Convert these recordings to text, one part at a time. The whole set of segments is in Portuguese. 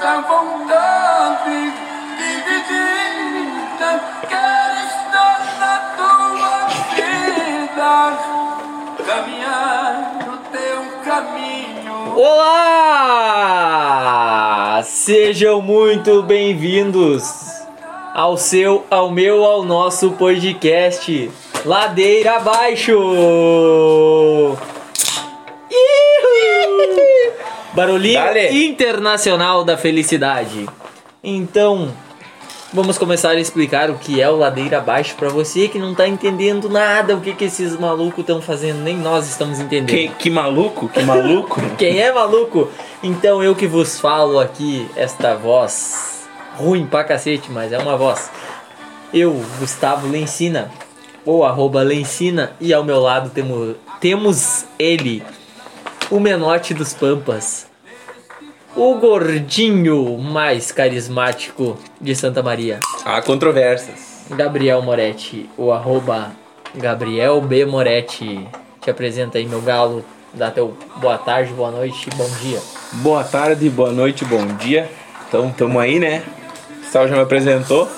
esta vontade dividida. Quero estar na tua vida, caminhar no teu caminho. Olá! Sejam muito bem-vindos ao seu, ao meu, ao nosso podcast Ladeira Abaixo. Barulhinho Dale. internacional da felicidade. Então, vamos começar a explicar o que é o Ladeira Abaixo para você que não tá entendendo nada, o que que esses malucos estão fazendo, nem nós estamos entendendo. Que, que maluco, que maluco. Quem é maluco? Então eu que vos falo aqui, esta voz ruim pra cacete, mas é uma voz. Eu, Gustavo Lencina, ou arroba Lencina, e ao meu lado temos, temos ele, o menote dos Pampas, o gordinho mais carismático de Santa Maria, Há controvérsias. Gabriel Moretti, o arroba Gabriel B. Moretti. Te apresenta aí, meu galo. Dá teu boa tarde, boa noite, bom dia. Boa tarde, boa noite, bom dia. Então, tamo aí, né? O Sal já me apresentou.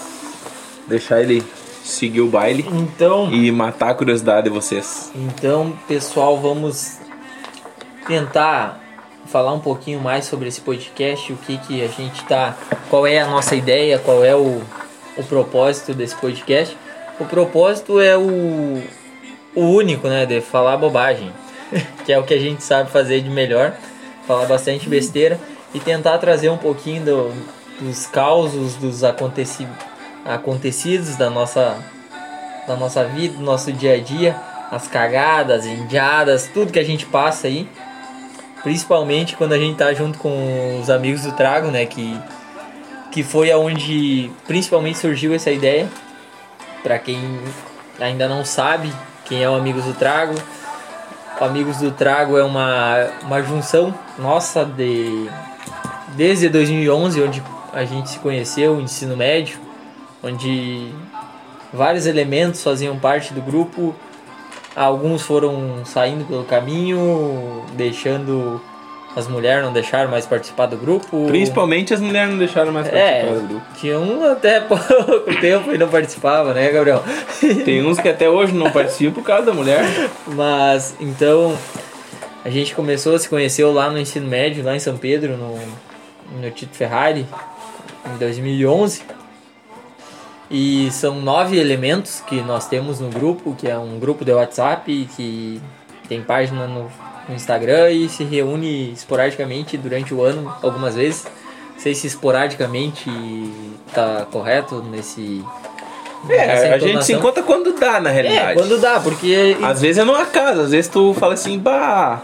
Deixar ele seguir o baile Então, e matar a curiosidade de vocês. então, pessoal, vamos tentar falar um pouquinho mais sobre esse podcast, o que que a gente tá, qual é a nossa ideia, qual é o, o propósito desse podcast. O propósito é o, o único, né, de falar bobagem, que é o que a gente sabe fazer de melhor, falar bastante besteira e tentar trazer um pouquinho do- dos causos, dos aconteci, acontecidos da nossa da nossa vida, do nosso dia a dia, as cagadas, indiadas, tudo que a gente passa aí. Principalmente quando a gente tá junto com os amigos do Trago, né? Que, que foi aonde principalmente surgiu essa ideia. Pra quem ainda não sabe quem é o Amigos do Trago, o Amigos do Trago é uma, uma junção nossa de desde 2011, onde a gente se conheceu, ensino médio, onde vários elementos faziam parte do grupo. Alguns foram saindo pelo caminho, deixando as mulheres não deixaram mais participar do grupo. Principalmente as mulheres não deixaram mais participar É, do grupo. tinha um até pouco tempo e não participava, né, Gabriel? Tem uns que até hoje não participam por causa da mulher. Mas então a gente começou, se conheceu lá no ensino médio, lá em São Pedro, no, no Tito Ferrari, em 2011. E são nove elementos que nós temos no grupo, que é um grupo de WhatsApp que tem página no, no Instagram e se reúne esporadicamente durante o ano, algumas vezes. Não sei se esporadicamente tá correto nesse. É, a gente se encontra quando dá, na realidade. É, quando dá, porque Às vezes é numa casa, às vezes tu fala assim, bah,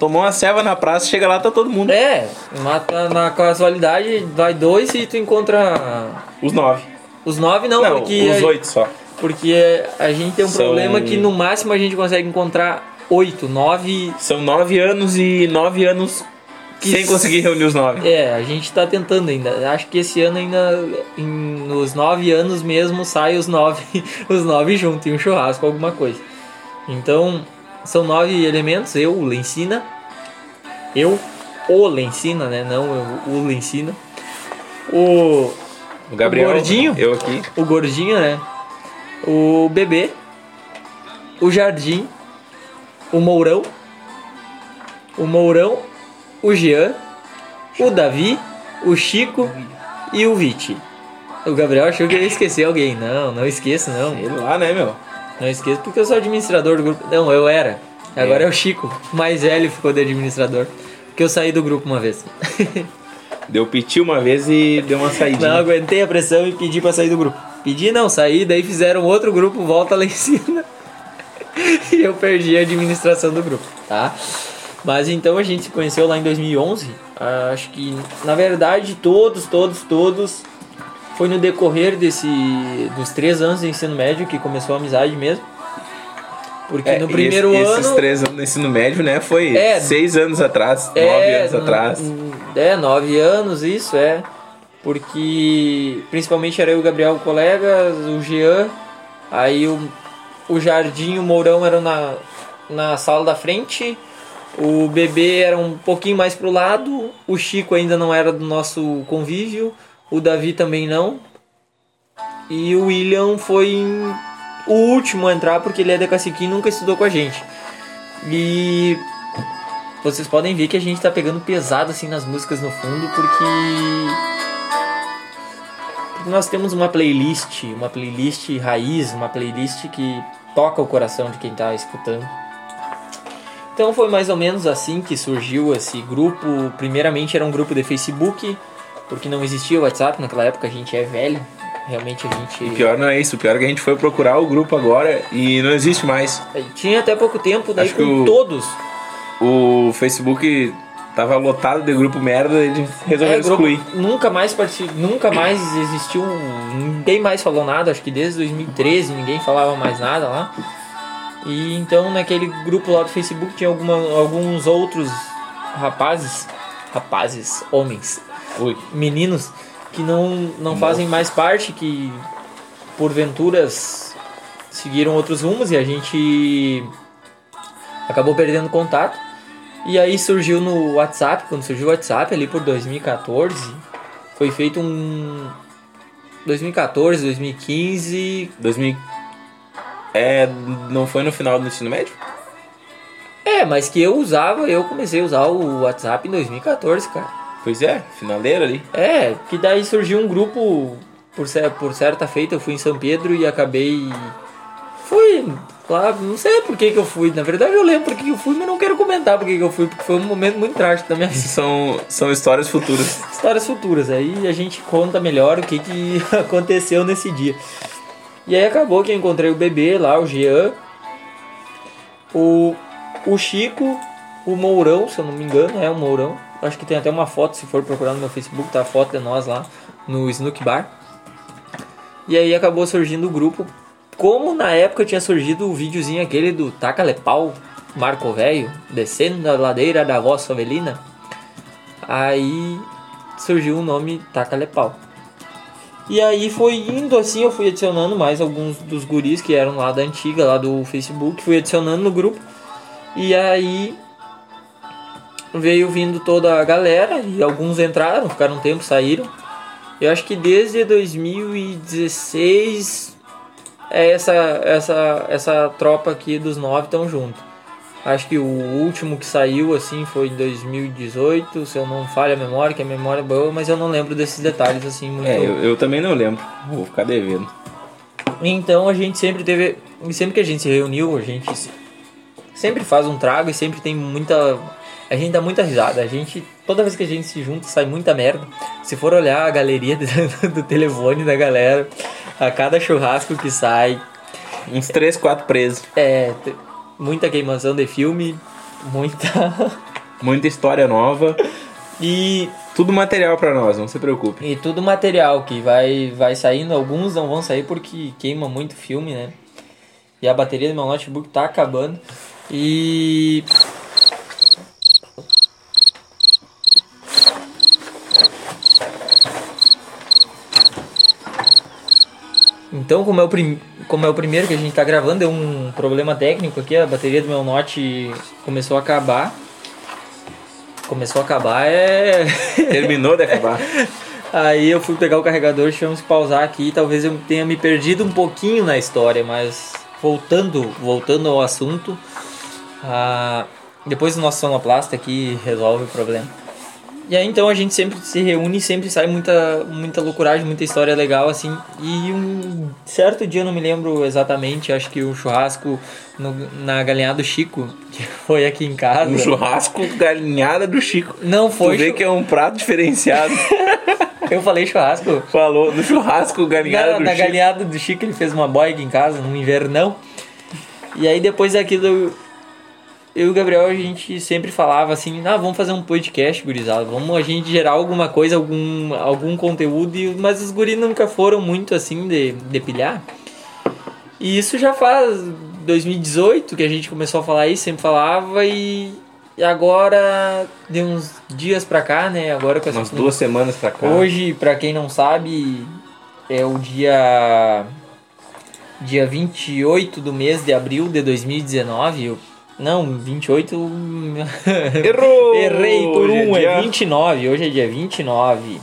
tomou uma ceva na praça, chega lá, tá todo mundo. É, mata na casualidade, vai dois e tu encontra Os nove. Os nove não, Não, porque os oito só. porque a gente tem um São- problema que no máximo a gente consegue encontrar oito, nove. São nove anos e nove anos Que sem conseguir reunir os nove. É, a gente tá tentando ainda. Acho que esse ano ainda em, nos nove anos mesmo sai os nove, os nove juntos em um churrasco, alguma coisa. Então são nove elementos. Eu, o Lencina, eu, o Lencina, né? Não eu, o Lencina. O O Gabriel, O gordinho? eu aqui. o gordinho, né? O bebê, o jardim, o Mourão, o Mourão, o Jean, o Davi, o Chico e o Viti. O Gabriel achou que eu ia esquecer alguém. Não, não esqueço, não. Sei lá, né, meu? Não esqueço porque eu sou administrador do grupo. Não, eu era. Agora é, É. o Chico, mais velho, ficou de administrador. Porque eu saí do grupo uma vez. Deu piti uma vez e deu uma saidinha. Não aguentei a pressão e pedi pra sair do grupo. Pedi não, saí, daí fizeram outro grupo, volta lá em cima. e eu perdi a administração do grupo, tá? Mas então a gente se conheceu lá em 2011. Ah, Acho que, na verdade, todos, todos, todos. Foi no decorrer desse, dos três anos de ensino médio que começou a amizade mesmo. Porque É, no primeiro esse- ano. Esses três anos no ensino médio, né? Foi É. seis anos atrás, nove anos atrás. É, nove anos, isso, é. Porque principalmente era eu e o Gabriel colegas, o Jean, aí o, o Jardim e o Mourão eram na, na sala da frente, O bebê era um pouquinho mais pro lado, o Chico ainda não era do nosso convívio, o Davi também não. E o William foi o último a entrar porque ele é da Caciquim e nunca estudou com a gente. E vocês podem ver que a gente tá pegando pesado assim nas músicas no fundo porque nós temos uma playlist, uma playlist raiz, uma playlist que toca o coração de quem tá escutando. Então foi mais ou menos assim que surgiu esse grupo. Primeiramente era um grupo de Facebook, porque não existia WhatsApp naquela época, a gente é velho. Realmente a gente. O pior não é isso, o pior é que a gente foi procurar o grupo agora e não existe mais. Tinha até pouco tempo, daí Acho que com o- todos. O Facebook tava lotado de grupo merda e eles resolveram É, excluir. nunca mais parti- nunca mais existiu, ninguém mais falou nada, acho que desde 2013 ninguém falava mais nada lá. E então naquele grupo lá do Facebook tinha alguma, alguns outros rapazes, rapazes, homens, Ui. meninos que não, não fazem mais parte, que porventuras seguiram outros rumos e a gente acabou perdendo contato. E aí surgiu no WhatsApp, quando surgiu o WhatsApp ali por 2014, foi feito um 2014, 2015. 2000. É, não foi no final do ensino médio? É, mas que eu usava, eu comecei a usar o WhatsApp em 2014, cara. Pois é, finaleira ali. É, que daí surgiu um grupo por, por certa feita, eu fui em São Pedro e acabei. Fui lá, não sei por que, que eu fui. Na verdade eu lembro por que que eu fui, mas não quero comentar por que, que eu fui, porque foi um momento muito trágico da minha vida. São, são histórias futuras. Histórias futuras, aí a gente conta melhor o que, que aconteceu nesse dia. E aí acabou que eu encontrei o bebê lá, o Jean, o, o Chico, o Mourão, se eu não me engano, é o Mourão. Acho que tem até uma foto, se for procurar no meu Facebook, tá a foto de nós lá no Snook Bar. E aí acabou surgindo o grupo. Como na época tinha surgido o videozinho aquele do Taca Lepau, Marco Velho, descendo a ladeira da voz Avelina. Aí surgiu o nome Taca Lepau. E aí foi indo assim, eu fui adicionando mais alguns dos guris que eram lá da antiga, lá do Facebook, fui adicionando no grupo. E aí veio vindo toda a galera e alguns entraram, ficaram um tempo, saíram. Eu acho que desde 2016 é essa essa essa tropa aqui dos nove estão junto. Acho que o último que saiu assim foi em 2018, se eu não falho a memória, que a memória é boa, mas eu não lembro desses detalhes assim muito. É, eu, eu também não lembro. Vou ficar devendo. Então a gente sempre teve. Sempre que a gente se reuniu, a gente se- sempre faz um trago e sempre tem muita. A gente dá muita risada. A gente. Toda vez que a gente se junta, sai muita merda. Se for olhar a galeria do, telefone da galera, a cada churrasco que sai, Uns 3, 4 presos. é. Muita queimação de filme, muita. Muita história nova. E, Tudo material pra nós, não se preocupe. e tudo material que vai, vai saindo. Alguns não vão sair porque queima muito filme, né? E a bateria do meu notebook tá acabando. E. Então, como é, o prim... como é o primeiro que a gente tá gravando, deu um problema técnico aqui, a bateria do meu Note começou a acabar. Começou a acabar, é. Terminou de acabar. Aí eu fui pegar o carregador, tivemos que pausar aqui. Talvez eu tenha me perdido um pouquinho na história, mas voltando, voltando ao assunto, ah, depois o nosso sonoplasta aqui resolve o problema. E aí então a gente sempre se reúne e sempre sai muita, muita loucuragem, muita história legal assim. E um certo dia, eu não me lembro exatamente, acho que o churrasco no- na galinhada do Chico, que foi aqui em casa. Um churrasco galinhada do Chico. Não Tu foi. vê chu- que é um prato diferenciado. Eu falei churrasco. Falou no churrasco galinhada Na, do na Chico. galinhada do Chico ele fez uma boia aqui em casa, num invernão. E aí depois daquilo, eu eu e o Gabriel a gente sempre falava assim, ah, vamos fazer um podcast, gurizada. Vamos a gente gerar alguma coisa, algum, algum conteúdo, e- mas os guris nunca foram muito assim de, de pilhar. E isso já faz 2018 que a gente começou a falar isso, sempre falava e, e agora de uns dias pra cá, né? Agora com essa Umas duas semanas pra cá. Hoje, pra quem não sabe, é o dia dia 28 do mês de abril de 2019, o Não, 28. Errou! Errei por Hoje é um, é, dia- 29. Hoje é dia 29.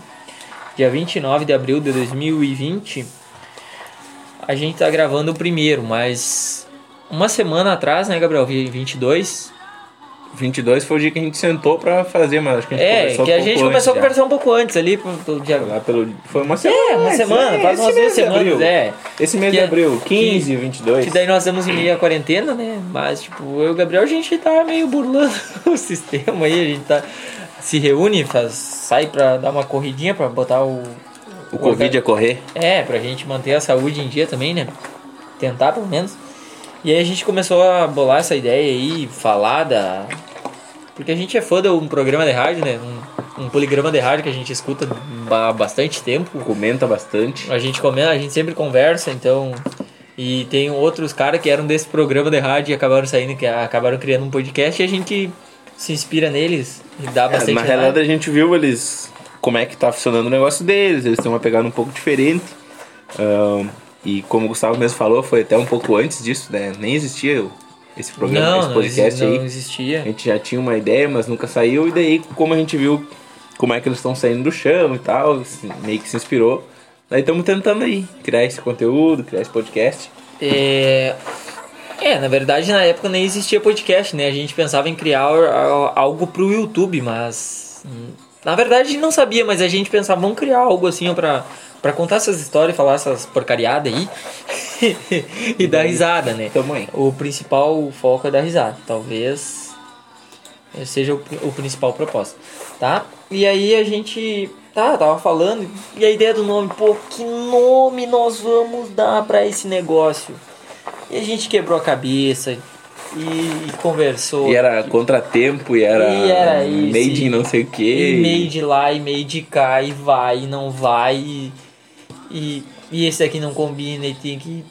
Dia 29 de abril de 2020. A gente tá gravando o primeiro, mas uma semana atrás, né, Gabriel? Vi- 22. 22 foi o dia que a gente sentou pra fazer, mas acho que a gente É, conversou que a gente começou a conversar um pouco antes ali. pro- pro dia- já. Lá pelo... Foi uma semana. É, uma semana, é, faz esse umas duas semanas, abril. é. Esse mês Que de é- abril, 15, 22. Que daí nós estamos em meio à quarentena, né? Mas, tipo, eu e o Gabriel, a gente tá meio burlando o sistema aí. A gente tá, se reúne, faz, sai pra dar uma corridinha pra botar o. O Covid a correr. É, pra gente manter a saúde em dia também, né? Tentar, pelo menos. E aí a gente começou a bolar essa ideia aí, falar da. Porque a gente é fã de um programa de rádio, né? Um, um poligrama de rádio que a gente escuta há bastante tempo. Comenta bastante. A gente comenta, a gente sempre conversa, então. E tem outros caras que eram desse programa de rádio e acabaram saindo, que acabaram criando um podcast e a gente se inspira neles e dá É, bastante na realidade a gente viu eles como é que tá funcionando o negócio deles, eles têm uma pegada um pouco diferente. Ahn, e como o Gustavo mesmo falou, foi até um pouco antes disso, né? Nem existia esse programa, não, esse não, podcast exi- aí. não existia. A gente já tinha uma ideia, mas nunca saiu. E daí, como a gente viu como é que eles estão saindo do chão e tal, meio que se inspirou. Daí estamos tentando aí criar esse conteúdo, criar esse podcast. É... é, na verdade na época nem existia podcast, né? A gente pensava em criar algo pro YouTube, mas. Na verdade a gente não sabia, mas a gente pensava, vamos criar algo assim ó, pra, pra contar essas histórias, falar essas porcariadas aí e dar risada, né? Tamo aí. O principal foco é dar risada. Talvez seja o, o principal propósito, tá? E aí a gente tá, tava falando e a ideia do nome, pô, que nome nós vamos dar pra esse negócio? E a gente quebrou a cabeça e, e conversou. E era contratempo, e era, E era isso, made e- não sei o que. E meio de lá e meio de cá, e vai e não vai, e, e, e esse aqui não combina, e tem que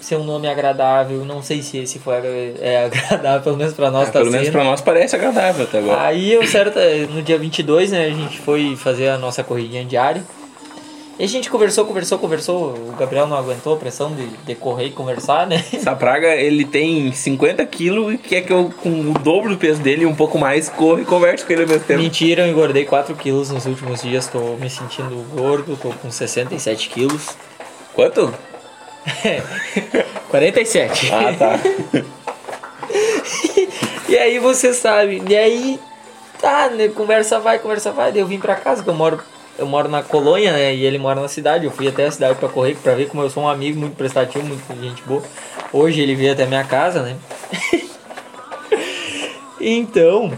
ser um nome agradável. Não sei se esse foi é, agradável, pelo menos pra nós tá Pelo menos sendo. pra nós parece agradável até agora. Aí eu certo, no dia 22, né, a gente foi fazer a nossa corridinha diária. E a gente conversou, conversou, conversou. O Gabriel não aguentou a pressão de, de correr e conversar, né? Essa praga, ele tem 50 quilos e quer que eu, com o dobro do peso dele e um pouco mais, corra e converse com ele ao mesmo tempo. Mentira, eu engordei 4 quilos nos últimos dias. Tô me sentindo gordo, tô com 67 quilos. Quanto? 47. Ah, tá. E aí você sabe, e aí tá, né, conversa vai, conversa vai, daí eu vim pra casa, que eu moro, eu moro na colônia, né, e ele mora na cidade, eu fui até a cidade pra correr, pra ver como eu sou um amigo muito prestativo, muito gente boa. Hoje ele veio até minha casa, né. então,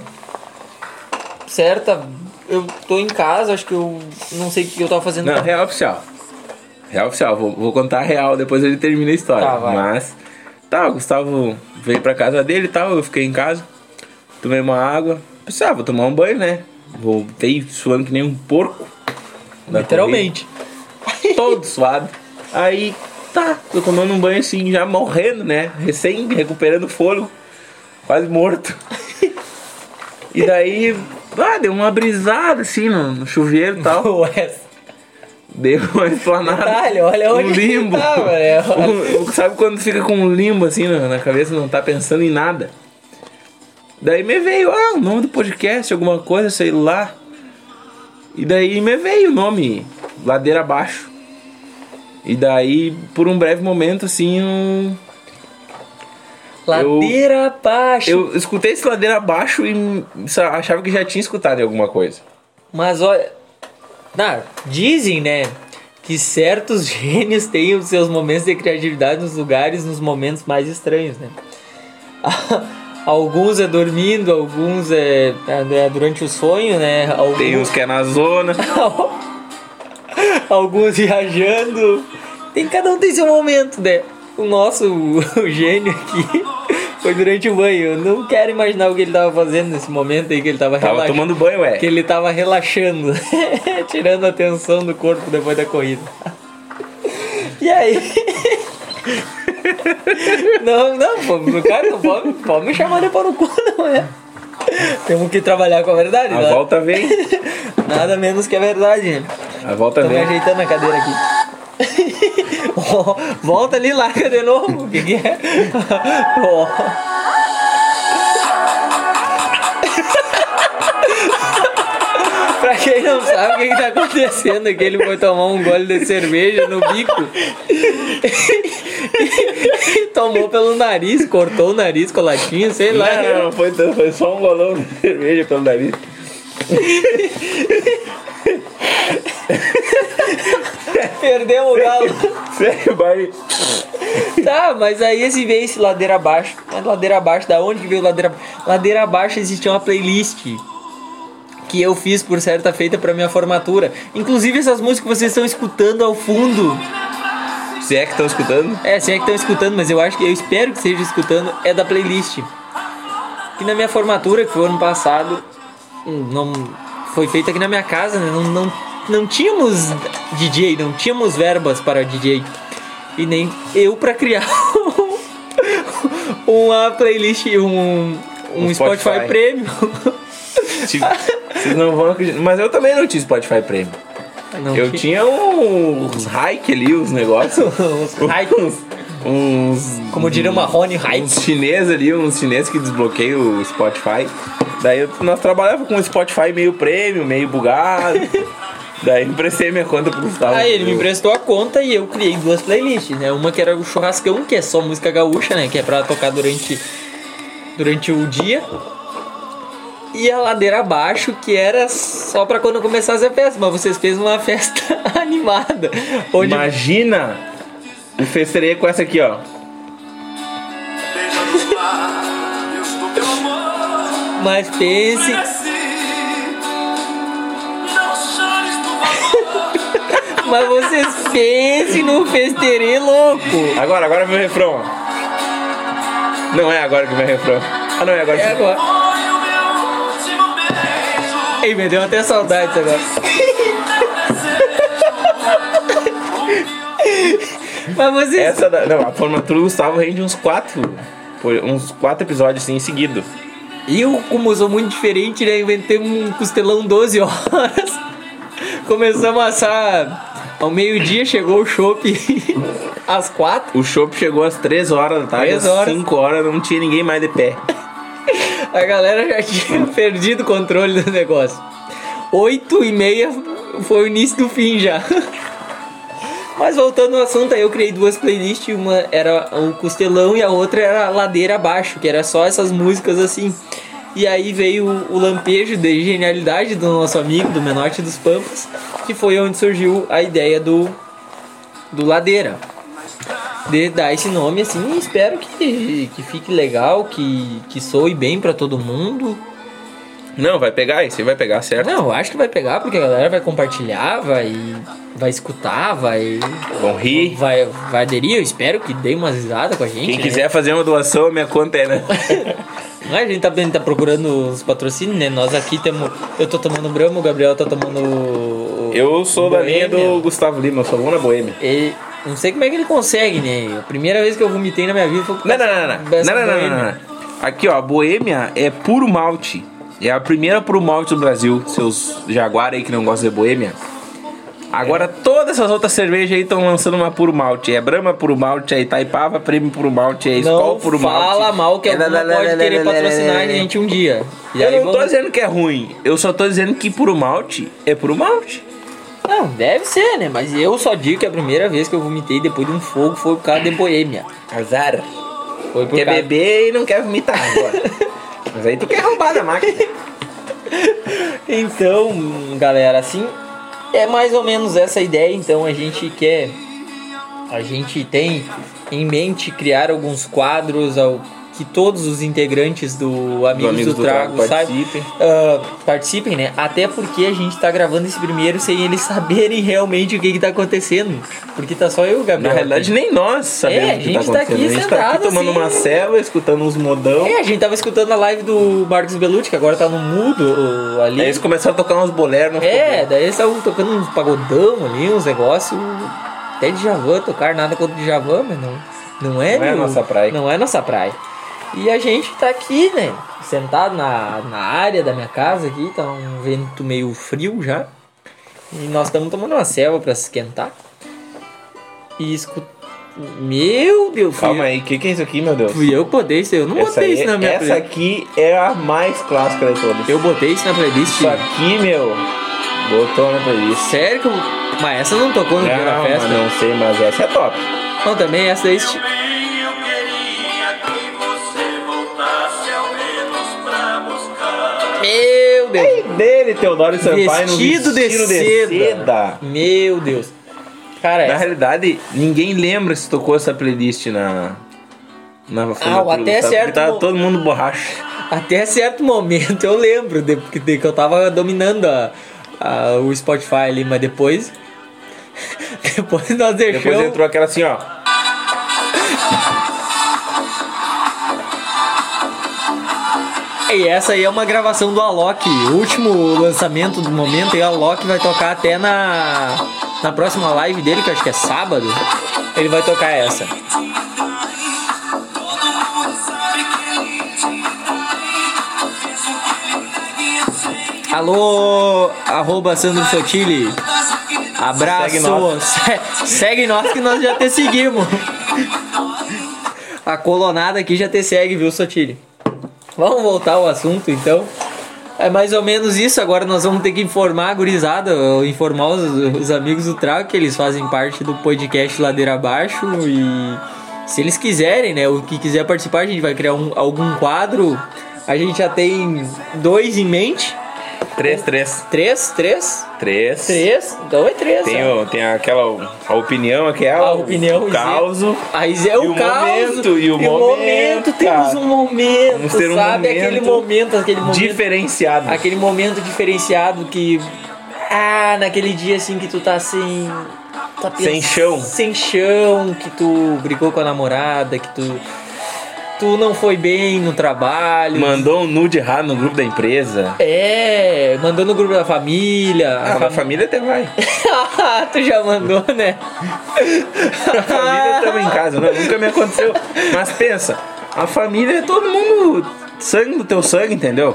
certa, eu tô em casa, acho que eu não sei o que eu tava fazendo. Não, real oficial. Real oficial, vou, vou contar a real, depois ele termina a história. Tá. Mas, tá, o Gustavo veio pra casa dele e tal, eu fiquei em casa, tomei uma água, pensei, ah, vou tomar um banho, né? Voltei suando que nem um porco. Da Literalmente. Todo suado. Aí, tá, tô tomando um banho assim, já morrendo, né? Recém recuperando fôlego, quase morto. E daí, ah, deu uma brisada assim no, no chuveiro e tal. Ué, Deu uma explanada. Detalhe, olha um onde limbo. tava, né? Um- sabe quando fica com um limbo assim na, na cabeça, não tá pensando em nada? Daí me veio, ah, o nome do podcast, alguma coisa, sei lá. E daí me veio o nome, Ladeira Abaixo. E daí, por um breve momento, assim, eu, ladeira abaixo. eu escutei esse Ladeira Abaixo e achava que já tinha escutado em alguma coisa. Mas olha. Não, dizem, né? Que certos gênios têm os seus momentos de criatividade nos lugares, nos momentos mais estranhos, né? Alguns é dormindo, alguns é, é durante o sonho, né? Alguns, Tem uns que é na zona. alguns viajando. Tem, cada um tem seu momento, né? O nosso o gênio aqui foi durante o banho. Eu não quero imaginar o que ele tava fazendo nesse momento aí que ele tava, Tava relaxando. tomando banho, ué. Que ele tava relaxando, tirando a tensão do corpo depois da corrida. E aí? Não, não, pô, cara não pode, pode me chamar de pau no cu, não é? Temos que trabalhar com a verdade, A né? volta vem. Nada menos que a verdade, gente. A volta Tô me vem. ajeitando na cadeira aqui. Volta ali, larga de novo. O que, que é? Ó. Quem não sabe o que, que tá acontecendo é que ele foi tomar um gole de cerveja no bico. e tomou pelo nariz, cortou o nariz com latinha, sei lá. Não, não, foi, foi só um golão de cerveja pelo nariz. Perdemos o galo. Sério. Tá, mas aí esse veio esse ladeira abaixo. Mas ladeira abaixo, da onde que veio ladeira Ladeira abaixo existia uma playlist que eu fiz por certa feita pra minha formatura. Inclusive essas músicas que vocês estão escutando ao fundo. Se é que estão escutando? É, se é que estão escutando, mas eu acho que eu espero que esteja escutando, é da playlist. Que na minha formatura, que foi ano passado, hum, não foi feita aqui na minha casa, né? Não, não, não tínhamos DJ, não tínhamos verbas para DJ. E nem eu para criar uma playlist, um, um, Um Spotify, Spotify. Premium. Tipo, Vocês não vão acreditar. Mas eu também não tinha Spotify Premium. Não Eu tinha uns hike ali, uns negócios. Uns uns. Como diria uma Rony Hike. Uns chineses ali, uns chineses que desbloqueiam o Spotify. Daí nós trabalhávamos com o Spotify meio premium, meio bugado. Daí emprestei minha conta pro Gustavo. Aí ele me emprestou a conta e eu criei duas playlists, né? Uma que era o churrascão, que é só música gaúcha, né? Que é pra tocar durante, durante o dia. E a ladeira abaixo, que era só pra quando começasse a festa. Mas vocês fez uma festa animada. Onde Imagina o festerê com essa aqui, ó. Mas pense. Mas vocês pensem no festerê louco. Agora, agora vem o refrão. Não é agora que vem o refrão. Ah, não é agora. É agora. Ei, me deu até saudades agora. Mas vocês. Essa da, não, a formatura do Gustavo rende uns quatro, uns quatro episódios assim seguido. Eu, como sou muito diferente, né? Inventei um costelão 12 horas. Começamos a assar ao meio-dia, chegou o chopp às quatro. O chopp chegou às três horas da tarde, Três às cinco horas não tinha ninguém mais de pé. A galera já tinha perdido o controle do negócio. Oito e meia foi o início do fim já. Mas voltando ao assunto, aí eu criei duas playlists, uma era o Costelão e a outra era a Ladeira Abaixo, que era só essas músicas assim. E aí veio o lampejo de genialidade do nosso amigo, do Menorte dos Pampas, que foi onde surgiu a ideia do, do Ladeira. De dar esse nome assim, e espero que, que fique legal, que, que soe bem pra todo mundo. Não, vai pegar, esse vai pegar, certo? Não, acho que vai pegar, porque a galera vai compartilhar, vai, vai escutar, vai, Vão rir. vai, vai aderir. Eu espero que dê umas risadas com a gente. Quem né? quiser fazer uma doação, minha conta é, né? A gente tá, a gente tá procurando os patrocínios, né? Nós aqui temos. Eu tô tomando Brahma, o Gabriel tá tomando. o- Eu sou da linha do Gustavo Lima, eu sou bom na boêmia. Ele, não sei como é que ele consegue, né? A primeira vez que eu vomitei na minha vida foi por Não, não, não, não. Não, não, não, Boêmia. não, não. Aqui, ó, a boêmia é puro malte. É a primeira puro malte do Brasil. Seus jaguar aí que não gostam de boêmia. Agora todas essas outras cervejas aí estão lançando uma puro malte. É Brahma puro malte, é Itaipava Prêmio puro malte, é Skol puro malte. fala mal que É alguma lá, pode querer patrocinar a gente um dia. Eu não tô vamos- dizendo que é ruim. Eu só tô dizendo que puro malte é puro malte. Não, deve ser, né? Mas eu só digo que a primeira vez que eu vomitei depois de um fogo foi por causa de boêmia. Azar. Foi por Quer causa... beber e não quer vomitar agora. Mas aí tu quer roubar da máquina. Então, galera, assim, é mais ou menos essa ideia. Então, a gente quer. A gente tem em mente criar alguns quadros ao que todos os integrantes do Amigos do, Amigos do Trago, Trago sabe? participem. Ah, participem, né? Até porque a gente tá gravando esse primeiro sem eles saberem realmente o que que tá acontecendo. Porque tá só eu o Na Gabriel. realidade, nem nós sabemos É, o que a gente tá tá acontecendo. aqui a gente tá aqui sentado, tomando assim. uma ceva, escutando uns modão. É, a gente tava escutando a live do Marcos Bellucci, que agora tá no mudo ali. Aí eles começaram a tocar uns boleros. É, daí eles estavam tocando uns pagodão ali, uns negócios. Até de Javan, tocar nada contra de Javan, mas não, não é, Não é meu- nossa praia. Não é nossa praia. E a gente tá aqui, né? Sentado na, na área da minha casa aqui, tá um vento meio frio já. E nós estamos tomando uma selva pra se esquentar. E escuta. Meu Deus, Calma aí, o que, que é isso aqui, meu Deus? fui eu botei isso aí. Eu não Essa, botei aí- isso na minha essa playlist. aqui é a mais clássica de todas. Eu botei isso na playlist. Isso aqui, meu, Botou na playlist. Sério que. eu- Mas essa não tocou no dia da festa? não sei, mas essa é top. Não, também essa daí. Meu Deus! Dele, Teodoro Sampaio no Vestido de vestido seda. Meu Deus. Cara, Na essa- realidade, ninguém lembra se tocou essa playlist na. Na formatura, até sabe? certo Tava todo mundo borracha. até certo momento eu lembro de, que, de que eu tava dominando a, a- o Spotify ali, mas depois. depois nós deixamos. Depois entrou aquela assim, ó. E essa aí é uma gravação do Alok, o último lançamento do momento, e o Alok vai tocar até na, na próxima live dele, que acho que é sábado. Ele vai tocar essa. Alô, arroba Sandro Sotili. Abraço. Segue nós. Se- Segue nós que nós já te seguimos. A colonada aqui já te segue, viu, Sotili? Vamos voltar ao assunto então. É mais ou menos isso. Agora nós vamos ter que informar a gurizada, informar os, os amigos do Trago que eles fazem parte do podcast Ladeira Abaixo. E se eles quiserem, né? O que quiser participar, a gente vai criar um- algum quadro. A gente já tem dois em mente. Três, três. Três? Três? Três. Três? Então é três. Tem, ó. o- tem aquela a opinião, aquela. A opinião, o caos. Aí é o, E o caos. momento, e o momento, temos cara. um momento, Vamos ter um sabe? Aquele momento momento, aquele momento. Diferenciado. Aquele momento diferenciado que. Ah, naquele dia assim que tu tá sem. Tá Sem chão. Sem chão, que tu brigou com a namorada, que tu. Tu não foi bem no trabalho. Mandou um nude errado no grupo da empresa. É, mandou no grupo da família. Ah, a fam- família até vai. tu já mandou, né? A família também em casa, não, nunca me aconteceu. Mas pensa, a família é todo mundo sangue do teu sangue, entendeu?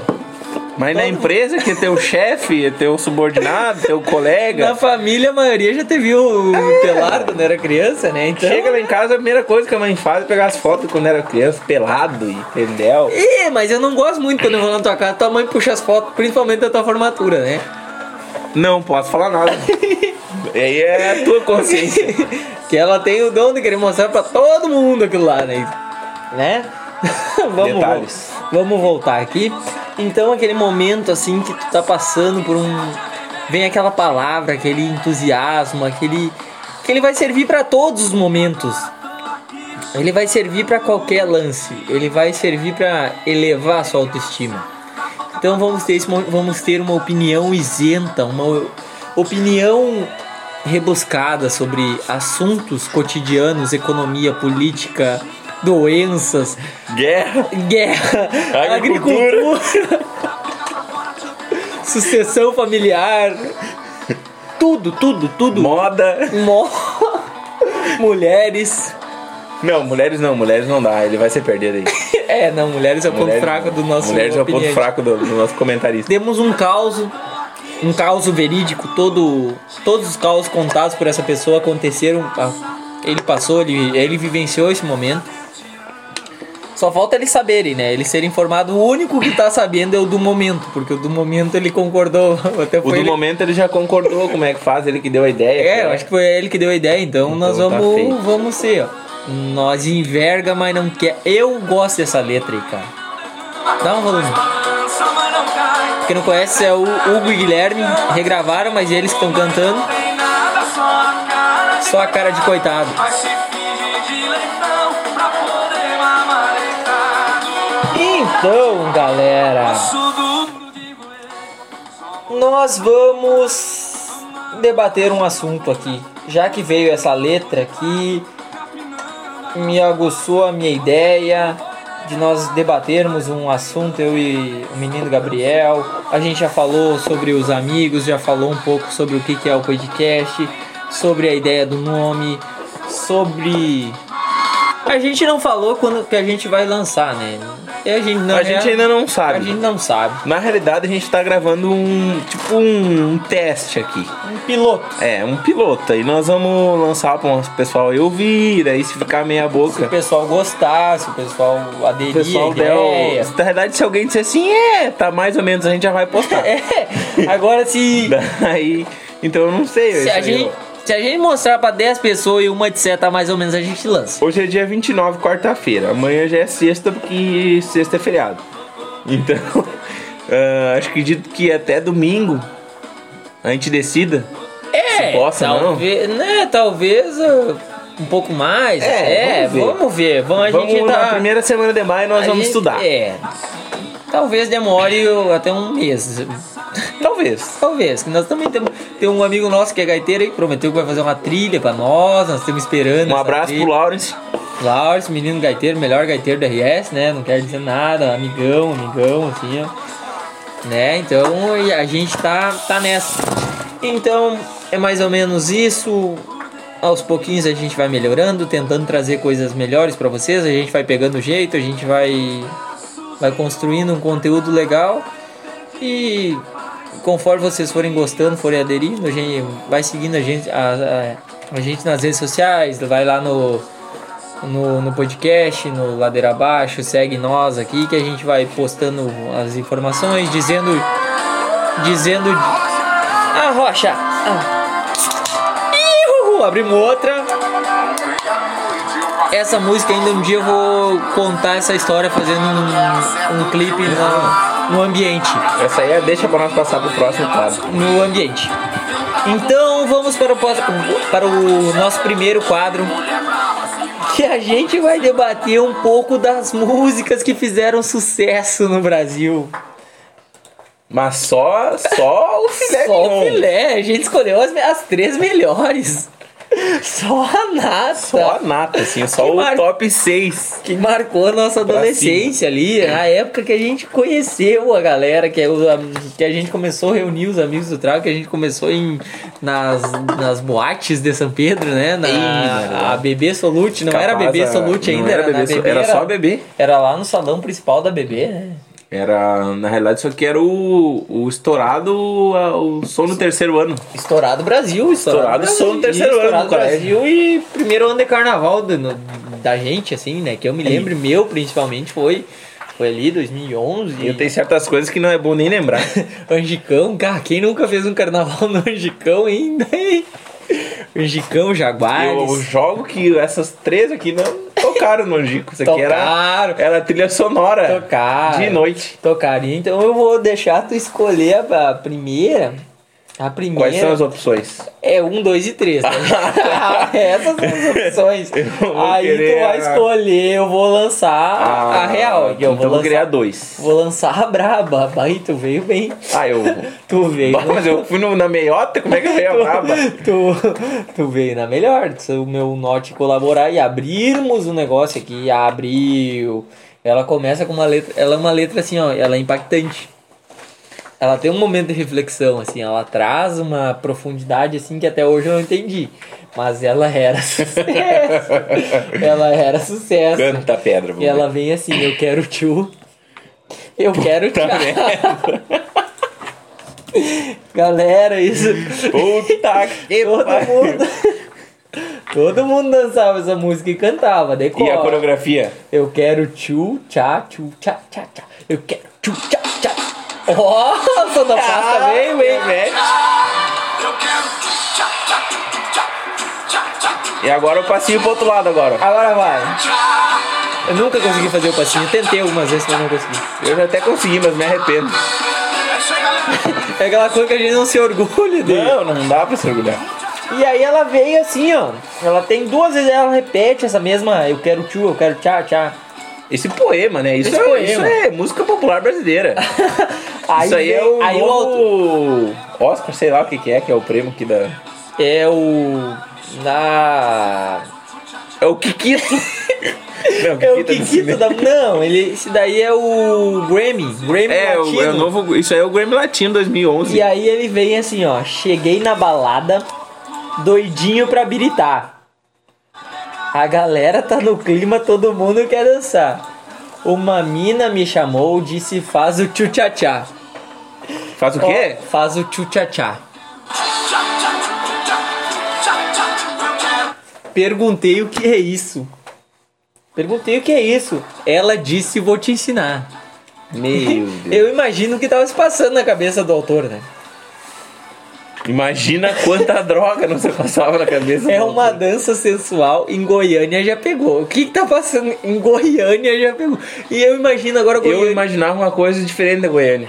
Mas na empresa que é teu chefe, é teu subordinado, teu colega. Na família, a maioria já te viu pelado quando era criança, né? Então. Chega lá em casa, a primeira coisa que a mãe faz é pegar as fotos quando era criança, pelado, entendeu? Ih, mas eu não gosto muito quando eu vou na tua casa, tua mãe puxa as fotos, principalmente da tua formatura, né? Não posso falar nada. Aí é a tua consciência. que ela tem o dom de querer mostrar pra todo mundo aquilo lá, né? Né? vamos, Detalhes. vamos voltar aqui. Então, aquele momento assim que tu tá passando por um. Vem aquela palavra, aquele entusiasmo, aquele. que ele vai servir pra todos os momentos. Ele vai servir pra qualquer lance. Ele vai servir pra elevar a sua autoestima. Então vamos ter, vamos ter uma opinião isenta, uma opinião rebuscada sobre assuntos cotidianos, economia, política, doenças, Guerra. guerra, Agricultura. agricultura, sucessão familiar, tudo, tudo, tudo. Moda. Mo- Mulheres. Não, mulheres não, mulheres não dá, ele vai se perder aí. É, não, mulheres é o ponto fraco do nosso Mulheres é o ponto fraco do, do nosso comentarista. Temos um caos, um caos verídico, todo, todos os caos contados por essa pessoa aconteceram, ele passou, ele, ele vivenciou esse momento. Só falta eles saberem, né? Eles serem informados. O único que tá sabendo é o do momento, porque o do momento ele concordou. Até O foi do ele... momento ele já concordou como é que faz, ele que deu a ideia. É, eu acho que foi ele que deu a ideia, então, Então nós tá vamos, feito. vamos ser, ó. Nós enverga, mas não quer. Eu gosto dessa letra aí, cara. Dá um volume. Quem não conhece é o Hugo e Guilherme, regravaram, mas eles estão cantando. Não tem nada, só a cara de Só a cara de coitado. Então, galera, nós vamos debater um assunto aqui. Já que veio essa letra aqui, me aguçou a minha ideia de nós debatermos um assunto, eu e o menino Gabriel. A gente já falou sobre os amigos, já falou um pouco sobre o que é o podcast, sobre a ideia do nome, sobre. A gente não falou quando que a gente vai lançar, né? E a gente não, a gente é- ainda não A sabe. gente não sabe. Na realidade, a gente tá gravando um tipo um, um teste aqui. Um piloto. É, um piloto. Aí nós vamos lançar para o pessoal ouvir. Aí se ficar meia Se o boca. pessoal gostar, se o pessoal O aderir pessoal à der. o- Na verdade, se alguém disser assim, é, tá mais ou menos, a gente já vai postar. É, agora se, Daí. Então eu não sei. se, a aí, gente, se a gente mostrar pra 10 pessoas e uma disser tá mais ou menos, a gente lança. Hoje é dia 29, quarta-feira. Amanhã já é sexta, porque sexta é feriado. Então, ah, acho que acredito que até domingo a gente decida. É, Se possa, não? talvez, né, talvez ah, um pouco mais. É, É, vamos ver. vamos ver. Vamos, a vamos gente na tá, primeira semana de maio nós a vamos gente- estudar. É. Talvez demore até um mês. Talvez. Talvez. Nós também temos tem um amigo nosso que é gaiteiro que prometeu que vai fazer uma trilha pra nós. Nós estamos esperando. Um abraço trilha. pro Lawrence. Lawrence, menino gaiteiro, melhor gaiteiro da RS, né? Não quer dizer nada, amigão, amigão, assim, ó. Né? Então e a gente tá, tá nessa. Então é mais ou menos isso. Aos pouquinhos a gente vai melhorando, tentando trazer coisas melhores pra vocês. A gente vai pegando o jeito, a gente vai, vai construindo um conteúdo legal. E conforme vocês forem gostando, forem aderindo, a gente vai seguindo a gente, a, a, a gente nas redes sociais, vai lá no, no, no podcast, no Ladeira Abaixo, segue nós aqui que a gente vai postando as informações, dizendo. Dizendo. Ah, Rocha! Ah. Abrimos outra. Essa música ainda um dia eu vou contar essa história fazendo um, um clipe no, no ambiente Essa aí é deixa pra nós passar pro próximo quadro. no ambiente. Então vamos para o, para o nosso primeiro quadro. Que a gente vai debater um pouco das músicas que fizeram sucesso no Brasil. Mas só, só o filé Só o filé, a gente escolheu as, as três melhores. Só a nata. Só a nata, assim, só Que o mar- top 6. que marcou a nossa Pra adolescência ali, a época que a gente conheceu a galera, que, é o- que a gente começou a reunir os amigos do Trago, que a gente começou em, nas, nas boates de São Pedro, né? Na, mano. a Bebê Solute, não era Capaz, Bebê a- Solute não ainda, era era, Bebê Bebê, era só Bebê. Era lá no salão principal da Bebê, né? Era, na realidade, isso aqui era o, o estourado, o som no terceiro ano. Estourado Brasil, estourado, Estourado som no terceiro ano estourado. Brasil e primeiro ano de carnaval do- no- da gente, assim, né? Que eu me lembro, meu principalmente, foi, foi ali 2011. E eu tenho certas coisas que não é bom nem lembrar. Angicão, cara, quem nunca fez um carnaval no Angicão ainda, hein? Angicão, Jaguares. eu jogo que essas três aqui não tocaram no Angico. Isso aqui era, Tocaram. era trilha sonora Tocaram. de noite. Tocaria. Então eu vou deixar tu escolher a primeira. A primeira Quais são as opções? é um, dois e três. Né? Essas são as opções. Vou Aí querer tu vai a- escolher, eu vou lançar a real. que eu então vou eu vou lançar, criar dois. Vou lançar a braba. Aí tu veio bem. Ah, eu. Tu veio. Bah, Mas eu fui no- na meiota, como é que eu veio a braba? tu, tu veio na melhor, o meu norte colaborar e abrirmos o negócio aqui, abriu. Ela começa com uma letra, ela é uma letra assim, ó, ela é impactante. Ela tem um momento de reflexão, assim, ela traz uma profundidade assim que até hoje eu não entendi. Mas ela era sucesso. ela era sucesso. Canta pedra, E ela vem assim, eu quero tchu. Eu quero tchu. Galera, isso. Puta que Todo pariu. mundo. Todo mundo dançava essa música e cantava. Daí, E a coreografia? Eu quero tchu, tchá, tchu, tchá, tchá, tchá. Eu quero tchu, tchá, tchá. Oh, Santa Pasta? Eu tchá, tchá, tchá, E agora eu passinho pro outro lado agora. Agora vai. Eu nunca consegui fazer o passinho. Tentei algumas vezes, mas não consegui. Eu já até consegui, mas me arrependo. É É aquela coisa que a gente não se orgulha dele. Não, não dá pra se orgulhar. E aí ela veio assim, ó. Ela tem duas vezes, ela repete essa mesma. Eu quero tchu, eu quero tchá, tchá. Esse poema, né? Isso, Esse é, poema. isso é música popular brasileira. Aí isso aí é vem- o aí o novo Oscar, sei lá o que, que é, que é o prêmio que dá. É o. Na. É o Kikito. Não, É o Kikito Kikito cinema. da. Não, ele, esse daí é o Grammy. Grammy É, o, Latino. é o novo. Isso aí é o Grammy Latino 2011. E aí ele vem assim, ó. Cheguei na balada, doidinho pra biritar. A galera tá no clima, todo mundo quer dançar. Uma mina me chamou, disse faz o tchu-tchá-tchá. Faz o quê? Faz o tchu-tchá-tchá. Perguntei o que é isso. Perguntei o que é isso. Ela disse vou te ensinar. Meu Deus. Eu imagino o que tava se passando na cabeça do autor, né? Imagina quanta droga não se passava na cabeça. É uma dança sensual em Goiânia já pegou. O que, que tá passando em Goiânia já pegou? E eu imagino agora Eu Goiânia. imaginava uma coisa diferente da Goiânia.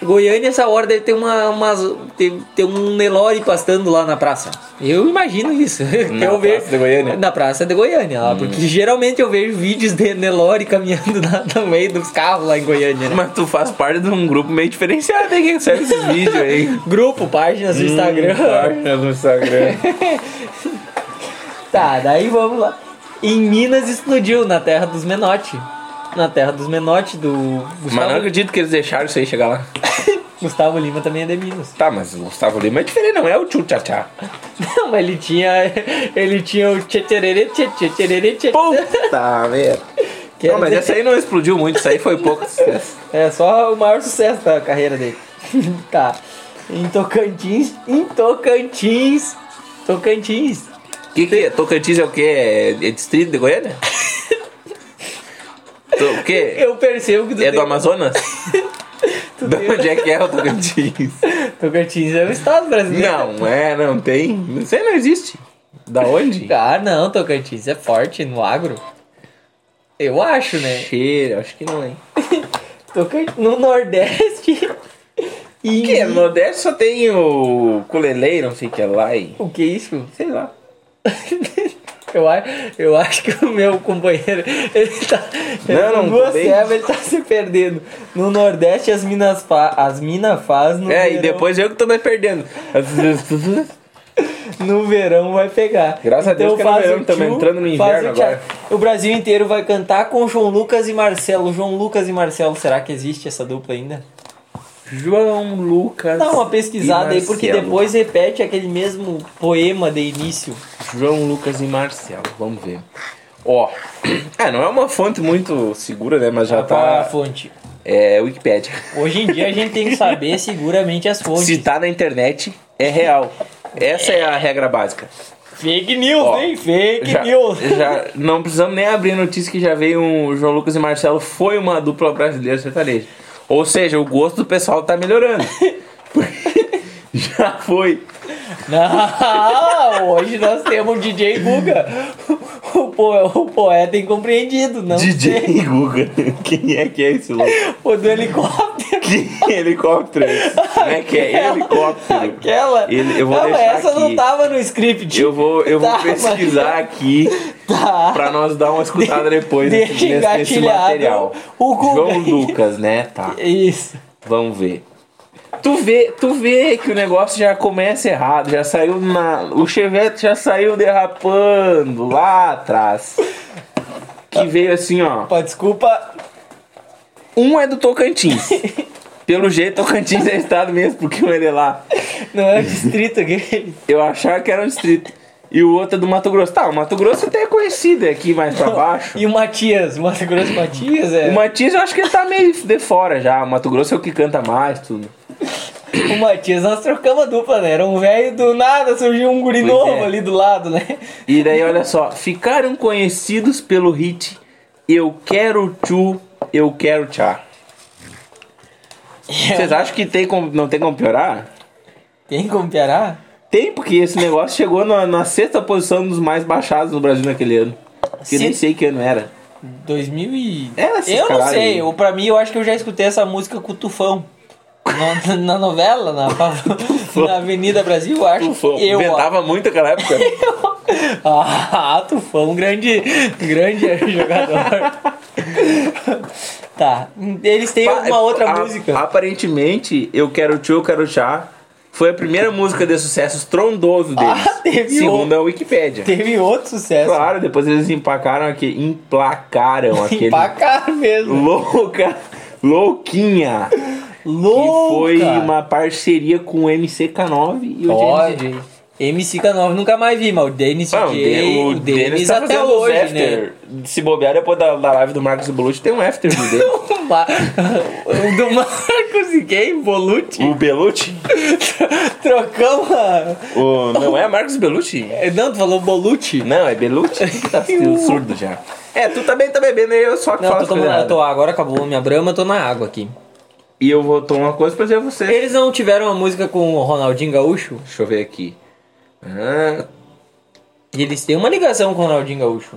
Goiânia, essa hora deve ter uma, umas, ter, ter um Nelore pastando lá na praça. Eu imagino isso. Na eu praça de Goiânia? Hum. Na praça de Goiânia, lá, porque geralmente eu vejo vídeos de Nelore caminhando na- no meio dos carros lá em Goiânia. Né? Mas tu faz parte de um grupo meio diferenciado aí que recebe esses vídeos aí. Grupo, páginas do Instagram. Hum, páginas no Instagram. Tá, daí vamos lá. Em Minas explodiu, na terra dos Menotti. Na terra dos Menotti, do Mas não Gustavo, acredito que eles deixaram isso aí chegar lá. Gustavo Lima também é de Minas. Tá, mas o Gustavo Lima é diferente, não é o tchu tchá tchá. Não, mas ele tinha. Ele tinha o tchetcherere, tchê, tchetcherere, tchê. Puta merda. Quer Não, mas dizer- essa aí não explodiu muito, isso aí foi pouco sucesso. É só o maior sucesso da carreira dele. tá. Em Tocantins. Em Tocantins. Tocantins. Que que é? Tocantins é o quê? É, é distrito de Goiânia? O quê? Eu percebo que tu É tem- do Amazonas? De tem- onde é que é o Tocantins? Tocantins é o estado brasileiro. Não, é, não tem. Isso aí não existe. Da onde? Ah, não, Tocantins é forte no agro. Eu acho, né? Cheiro, acho que não, hein? Tocantins, no Nordeste. E O que? No Nordeste só tem o Culelei, não sei o que é lá e... O que é isso? Sei lá. Eu, eu acho que o meu companheiro, ele tá. ele Não, não, duas servas, ele tá se perdendo. No Nordeste as minas fa as mina faz, no É, verão, e depois eu que tô me perdendo. no verão vai pegar. Graças a Deus que é no verão, tchu, entrando no inverno o agora. O Brasil inteiro vai cantar com João Lucas e Marcelo. João Lucas e Marcelo, será que existe essa dupla ainda? João Lucas. Dá uma pesquisada aí, porque depois repete aquele mesmo poema de início. João Lucas e Marcelo, vamos ver. Ó, é, não é uma fonte muito segura, né? Mas já Qual é a tá. fonte? É Wikipedia. Hoje em dia a gente tem que saber seguramente as fontes. Se tá na internet, é real. Essa é a regra básica. Fake news, Ó, hein? Fake Já, news. já não precisamos nem abrir notícia que já veio um João Lucas e Marcelo foi uma dupla brasileira sertaneja. Ou seja, o gosto do pessoal tá melhorando. já foi. Não, hoje nós temos o DJ Guga, o, po, o poeta incompreendido, não sei. DJ Guga. Quem é que é esse louco? O do helicóptero. Que helicóptero é esse? Como é que é? Helicóptero. Aquela. Ele- eu vou não, deixar essa não aqui. tava no script. Eu vou, eu vou Tá, pesquisar aqui Tá. pra nós dar uma escutada depois Deixa nesse, nesse, material. o Guga João. Lucas, né? Tá. Isso. Vamos ver. Tu vê, tu vê que o negócio já começa errado, já saiu na. O Chevette já saiu derrapando lá atrás. Que veio assim, ó. Pô, desculpa. Um é do Tocantins. Pelo jeito, Tocantins é estado mesmo, porque um é de lá. Não é o distrito aqui. Eu achava que era um distrito. E o outro é do Mato Grosso. Tá, o Mato Grosso até é conhecido é aqui mais pra baixo. E o Matias, o Mato Grosso Matias é. O Matias eu acho que ele tá meio de fora já. O Mato Grosso é o que canta mais, tudo. O Matias, nós trocamos a dupla, né? Era um velho do nada, surgiu um guri Pois novo é. ali do lado, né? E daí, olha só, ficaram conhecidos pelo hit Eu Quero Tchu, Eu Quero Tchá. Vocês acham que tem como, não tem como piorar? Quem comparar? Tem, porque esse negócio chegou na, na sexta posição dos mais baixados no Brasil naquele ano. Que nem Sim. sei que ano era. 2000 e... É, esses eu não sei, aí. eu, pra mim eu acho que eu já escutei essa música com o Tufão. Na, na novela, na, na Avenida Brasil, eu acho. Tufão. Eu, Inventava muito naquela época. Ah, Tufão, grande, grande jogador. tá, eles têm uma outra A- música. Aparentemente, Eu Quero Tchu, Eu Quero Chá foi a primeira música de sucesso estrondoso deles. Ah, teve segundo o- a Wikipédia. Teve outro sucesso. Claro, depois eles empacaram aqui, emplacaram aquele cá mesmo. louca, louquinha, Louca. que foi uma parceria com o MCK9 e o Ó, JJ. MC K9 nunca mais vi, mas o Dennis Ah, o DJ, Den- o, o Dennis, Dennis tá até hoje, after né? se bobear depois da, da live do Marcos Belucci, tem um after dele. O Ma- o do Marcos e quem? Belucci? o Belucci? Trocamos a... O, não é Marcos Belucci? Não, tu falou Belucci? Não, é Belucci. tá ficando surdo já. É, tu também tá bebendo aí, eu só que Não, falo tô tomando, erradas. tô, agora acabou a minha brama, tô na água aqui. E eu vou tomar uma coisa pra dizer a você. Eles não tiveram uma música com o Ronaldinho Gaúcho? Deixa eu ver aqui. Ah, E eles têm uma ligação com o Ronaldinho Gaúcho.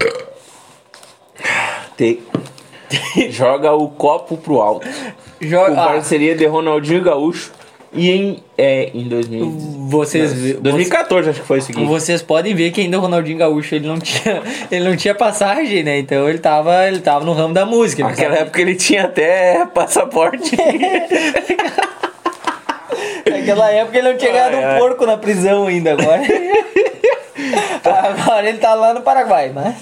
tem. Joga o copo pro alto. Com Joga, ah, parceria de Ronaldinho Gaúcho. E em, é, em 2000, vocês, vê- 2014, acho que foi o seguinte. vocês podem ver que ainda o Ronaldinho Gaúcho ele não tinha, ele não tinha passagem, né? Então ele tava, ele tava no ramo da música. ele Naquela época ele tinha até passaporte. Naquela época ele não tinha ganhado Ai, um ai. porco na prisão ainda agora. agora ele tá lá no Paraguai, mas.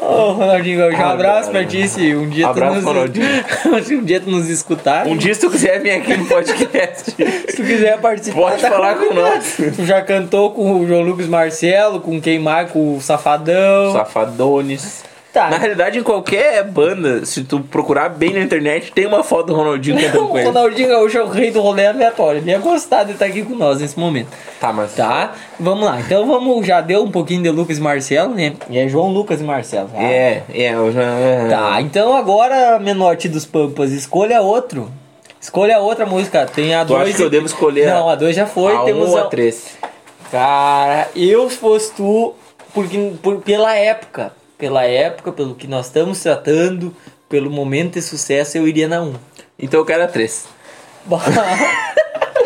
Ô, Ronaldinho Gaúcho, um Ah, abraço cara. pra ti se um dia Abraço, tu nos. Ronaldinho. um dia tu nos escutar. um dia se tu quiser vir aqui no podcast, Se tu quiser participar, pode tá falar com nós. Tu já cantou com o João Lucas Marcelo, com quem mais? Com o Safadão. Safadones. Tá. Na realidade, em qualquer banda, se tu procurar bem na internet, tem uma foto do Ronaldinho cantando O com ele. Ronaldinho Gaúcho é o rei do rolê aleatório. Ele ia gostar de estar aqui com nós nesse momento. Tá, mas. Tá? Vamos lá. Então vamos. Já deu um pouquinho de Lucas e Marcelo, né? E é João Lucas e Marcelo. tá? É, é, eu já. Tá, então agora, Menote dos Pampas, escolha outro. Escolha outra música. Tem a Tu 2. acha que eu devo escolher Não, a 2 já foi. a temos um a a três? Cara, eu se fosse tu, porque, por, pela época, pela época, pelo que nós estamos tratando, pelo momento de sucesso, eu iria na 1. Então eu quero a três.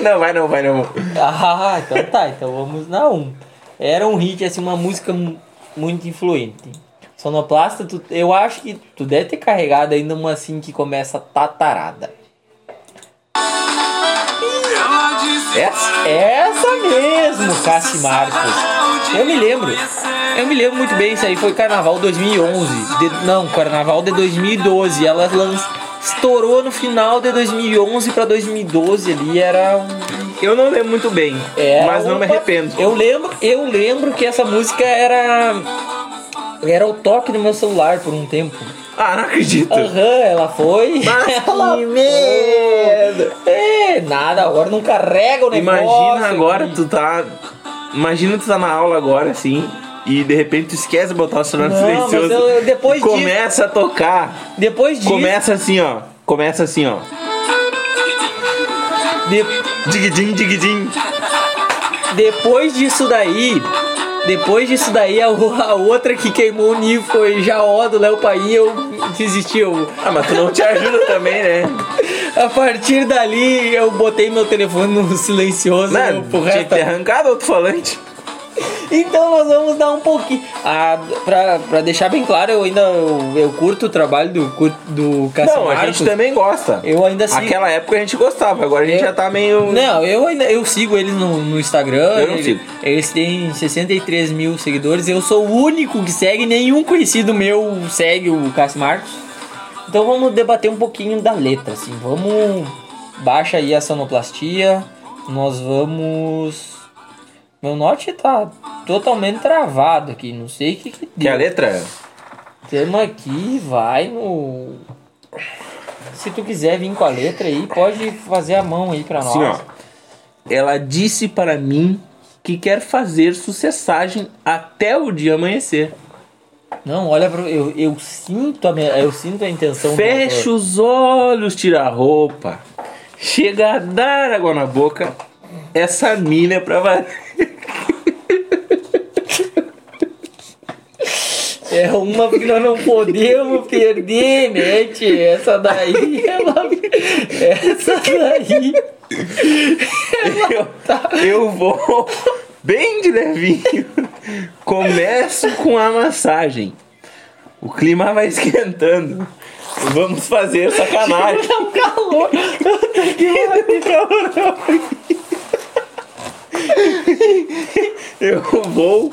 Não, vai não, vai não. ah, então tá, então vamos na 1. Era um hit, assim, uma música mu- muito influente. Sonoplasta, tu, eu acho que tu deve ter carregado ainda uma assim que começa tatarada. Essa? Essa mesmo, Cassi Marcos. Eu me lembro. Eu me lembro muito bem, isso aí foi Carnaval 2011. De- não, Carnaval de 2012. Ela lan- estourou no final de 2011 pra 2012 ali. Era um. Eu não lembro muito bem, era mas não me arrependo. Eu lembro, eu lembro que essa música era. Era o toque do meu celular por um tempo. Ah, não acredito. Aham, ela foi. Mas ela que merda. É, nada, agora não carrega o negócio. Imagina agora tu tá. Imagina tu tá na aula agora assim. E de repente tu esquece de botar o no Não, mas silencioso. eu- depois disso- começa a tocar. Depois disso. Começa assim, ó. Começa assim, ó. de- Diguidim, diguidim. depois disso daí. Depois disso daí, a, a outra que queimou o nível foi Jaó do Léo Paim, eu desisti. Eu, Ah, mas tu não te ajuda também, né? a partir dali, eu botei meu telefone no silencioso Não, eu, tinha que ter arrancado outro falante. Então nós vamos dar um pouquinho. Ah, pra, pra deixar bem claro, eu ainda eu, eu curto o trabalho do, cur- do Cássio Não, a Marcos. gente também gosta. Eu ainda sigo. Aquela época a gente gostava, agora a gente Eu- já tá meio. Não, eu ainda eu sigo eles no, no Instagram. Eu não ele- sigo. Eles têm 63 mil seguidores. Eu sou o único que segue, nenhum conhecido meu segue o Cássio Marcos. Então vamos debater um pouquinho da letra, assim. Vamos. Baixa aí a sonoplastia. Nós vamos. Meu note tá totalmente travado aqui. Não sei o que, que Que a deu. letra? Temos aqui, vai no. Se tu quiser vir com a letra aí, pode fazer a mão aí pra nós. Assim, ó. Ela disse para mim que quer fazer sucessagem até o dia amanhecer. Não, olha pro. Eu, eu sinto a minha, eu sinto a intenção. Fecha os olhos, tira a roupa. Chega a dar água na boca. Essa mina é pra valer. É uma que nós não podemos perder, mente. Essa daí, ela, essa daí. Eu, eu vou bem de levinho. Começo com a massagem. O clima vai esquentando. Vamos fazer sacanagem. Tá um calor. Que. Eu vou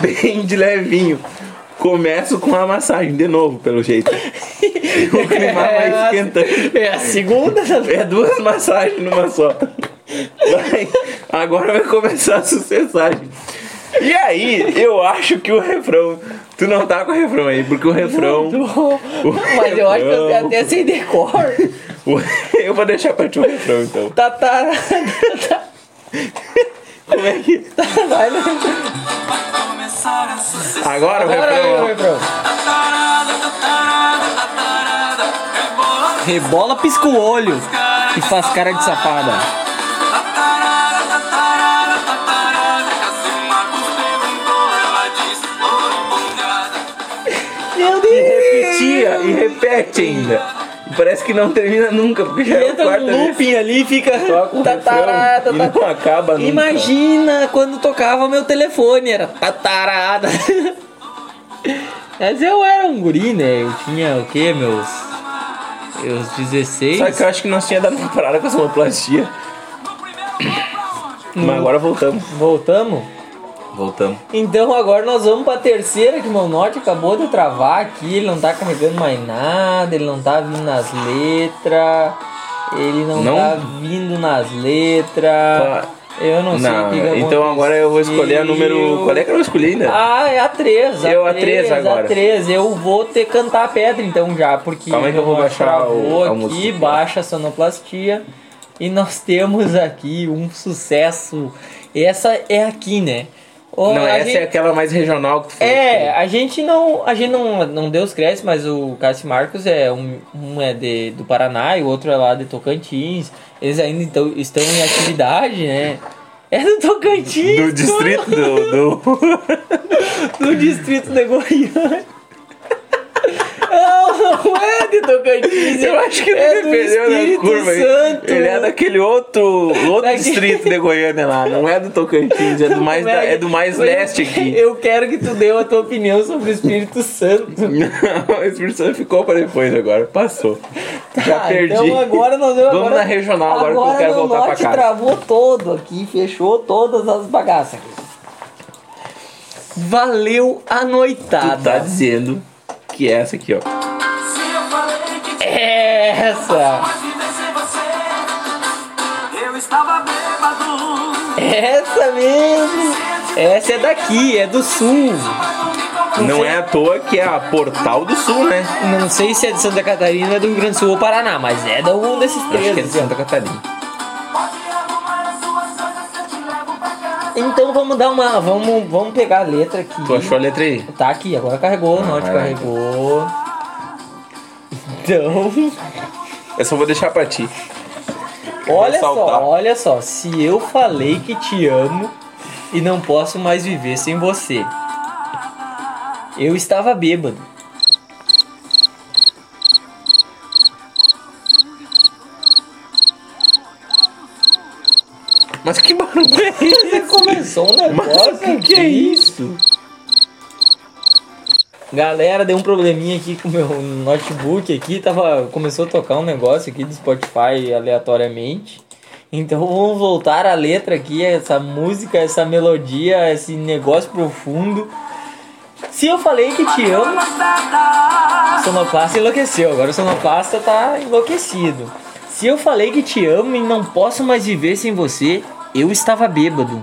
bem de levinho. Começo com a massagem, de novo, pelo jeito. O clima vai esquentando. É a segunda. É duas massagens numa só. Vai, agora vai começar a sucessagem. E aí, eu acho que o refrão. Tu não tá com o refrão aí, porque o refrão. Mas eu acho que eu até sem decor. o- eu vou deixar pra ti o refrão então. Tá, tá, tá, Como é que. vai, né? Agora o Agora refrão. Rebola, pisca o olho e faz cara de safada. Meu E Deus! repetia, e repete ainda. Parece que não termina nunca, porque já é a Entra quarta vez. looping ali e fica. Toca o Tatarada, refrão e não acaba nunca. Imagina quando tocava meu telefone, era tatarada. Mas eu era um guri, né? Eu tinha o quê? Meus. Meus 16. Só que eu acho que nós tinha dado uma parada com a sonoplastia. Mas agora voltamos. Voltamos? Voltamos. Então agora nós vamos pra terceira, que meu norte acabou de travar aqui, ele não tá carregando mais nada, ele não tá vindo nas letras, ele não, Não? tá vindo nas letras. Eu não, sei o Não, que, que então agora eu vou escolher a número. Qual é que eu vou escolher ainda? Ah, é a 3. Eu, a três agora. A 3. Eu vou ter que cantar a pedra então já, porque Calma aí que eu vou baixar o- a aqui, música. baixa a sonoplastia. E nós temos aqui um sucesso. Essa é aqui, né? Não, essa gente- é aquela mais regional que tu falou. é, a gente não, a gente não, não deu os créditos, mas o Cássio Marcos é um, um é de, do Paraná e o outro é lá de Tocantins. Eles ainda então, estão em atividade, né? É do Tocantins, Do distrito do. do... do distrito de Goiânia. Não, é de Tocantins. Eu acho que ele é do na Espírito curva. Santo. Ele é daquele outro, outro Daquele- distrito de Goiânia lá. Não é do Tocantins, é do mais, da- é do mais leste aqui. Eu quero que tu dê a tua opinião sobre o Espírito Santo. Não, o Espírito Santo ficou pra depois agora. Passou. Já Tá, perdi. Então agora nós vamos, Vamos agora, na regional agora que eu agora quero voltar norte casa. travou todo aqui, fechou todas as bagaças. Valeu a Tu noitada. tá dizendo que é essa aqui, ó. Essa, essa mesmo. Essa é daqui, é do sul. Não é à toa que é a Portal do Sul, né? Não sei se é de Santa Catarina, é do Rio Grande do Sul ou Paraná, mas é de um desses Acho três. que é de Santa Catarina. Então vamos dar uma. Vamos, vamos pegar a letra aqui. Tu achou a letra aí? Tá aqui, agora carregou, o norte carregou. Então. Eu só vou deixar pra ti. Olha só, olha só. Se eu falei que te amo e não posso mais viver sem você. Eu estava bêbado. Mas que barulho é esse? Começou um negócio. Mas que que é isso? Galera, deu um probleminha aqui com o meu notebook aqui, tava começou a tocar um negócio aqui do Spotify aleatoriamente. Então vamos voltar à letra aqui, essa música, essa melodia, esse negócio profundo. Se eu falei que te amo, o sonoplasta enlouqueceu, agora o sonoplasta tá enlouquecido. Se eu falei que te amo e não posso mais viver sem você, eu estava bêbado.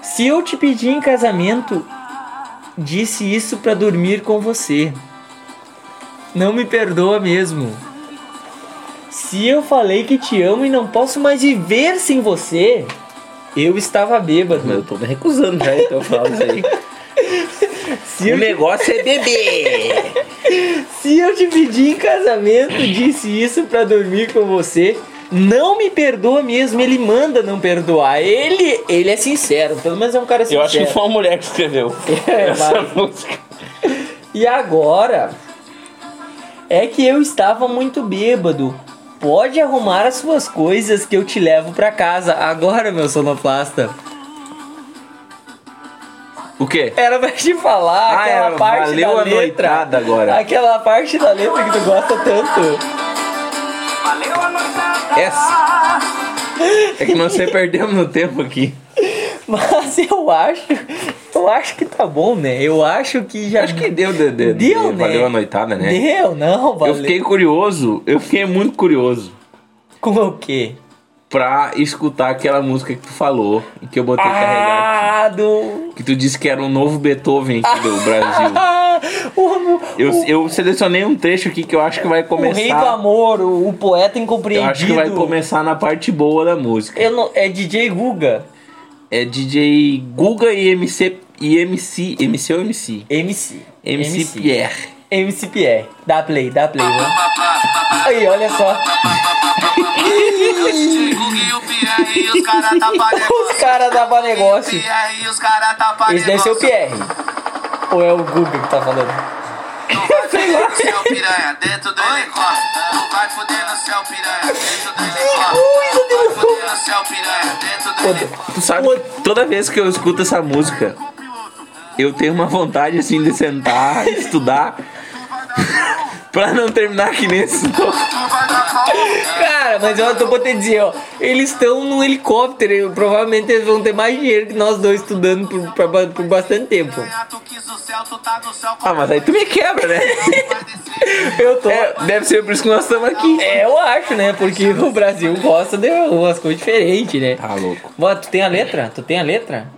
Se eu te pedi em casamento, disse isso pra dormir com você. Não me perdoa mesmo. Se eu falei que te amo e não posso mais viver sem você, eu estava bêbado. Eu tô me recusando já, então eu falo isso aí. Se O negócio é beber. se eu te pedi em casamento, disse isso pra dormir com você. Não me perdoa mesmo, ele manda não perdoar. Ele, ele é sincero, pelo menos é um cara sincero. Eu acho que foi uma mulher que escreveu É, essa mas- música. E agora é que eu estava muito bêbado. Pode arrumar as suas coisas que eu te levo pra casa. Agora, meu sonoplasta. O quê? Era pra te falar Ah, aquela é, parte valeu da a letra. noitada agora. Aquela parte da letra que tu gosta tanto. Valeu a noitada. Essa. É que nós sempre perdemos no tempo aqui. Mas eu acho, eu acho que tá bom, né? Eu acho que já Acho que deu, de, de, Deu, de- né? valeu a noitada, né? deu, não, valeu. Eu fiquei curioso, eu fiquei muito curioso. com o quê? pra escutar aquela música que tu falou e que eu botei carregar. Ah, do. Que tu disse que era um novo Beethoven aqui do Brasil. Eu, o, eu selecionei um trecho aqui que eu acho que vai o rei do começar. amor, o, o poeta Eu incompreendido. acho que vai começar na parte boa da música. Eu não- é DJ Guga. É DJ Guga e MC. E MC. MC ou MC? MC. MC, Pierre. MC Pierre. Dá play, dá play, né? Aí, olha só. E os caras caras davam negócio. Os caras pra Esse deve ser o Pierre. Ou é o Guga que tá falando? Sei lá. Céu piranha dentro do helicóptero. Tu vai foder no céu piranha dentro do helicóptero. Tu vai foder no céu piranha dentro do helicóptero. Tu sabe, toda vez que eu escuto essa música, eu tenho uma vontade assim de sentar, estudar, pra não terminar que nem esse. Tu vai dar pau. Cara, mas eu tô pra te dizer, ó. Eles estão num helicóptero. e provavelmente eles vão ter mais dinheiro que nós dois estudando por, pra- por bastante tempo. Ah, mas aí tu me quebra, né? Eu tô. É, deve ser por isso que nós estamos aqui. É, eu acho, né? Porque o Brasil gosta de umas coisas diferentes, né? Tá louco. Bom, tu tem a letra? Tu tem a letra?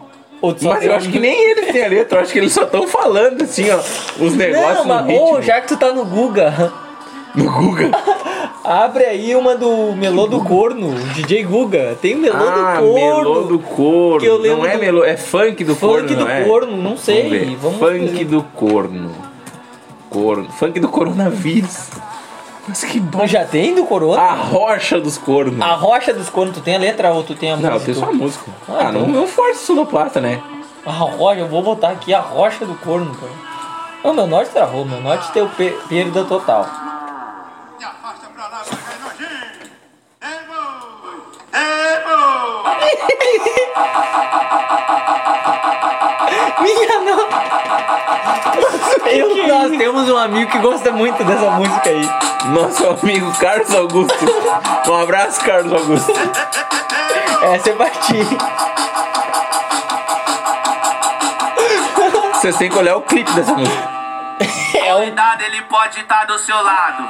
Mas eu um- acho que nem eles têm a letra, eu acho que eles só estão falando assim, ó, os negócios Não, no mas, ô, já que tu tá no Guga, No Guga. abre aí uma do Melô do Corno, DJ Guga. Tem Melô ah, do Corno. melô do corno. Que eu lembro não é melô, é funk do corno, Funk do não é? corno, não sei. Vamos ver. Vamos funk ver. do corno. Corno. Funk do coronavírus. Mas que bom. Já tem do Corona? A rocha dos cornos. A Rocha dos Cornos, tu tem a letra ou tu tem a Não, música? tem só a música. Ah, Ah, não, então. não force sonoplasta, né? A Rocha, eu vou botar aqui a Rocha do Corno, cara. Não, meu norte travou, meu norte tem o pe- perda total. Me afasta pra lá, vai cair nojinho. Ei, boi. Ei, boi. Minha nossa! Eu, nós temos um amigo que gosta muito dessa música aí. Nosso amigo Carlos Augusto. Um abraço, Carlos Augusto. Essa é ti. Vocês têm que olhar o clipe dessa música. É um... Cuidado, ele pode estar do seu lado.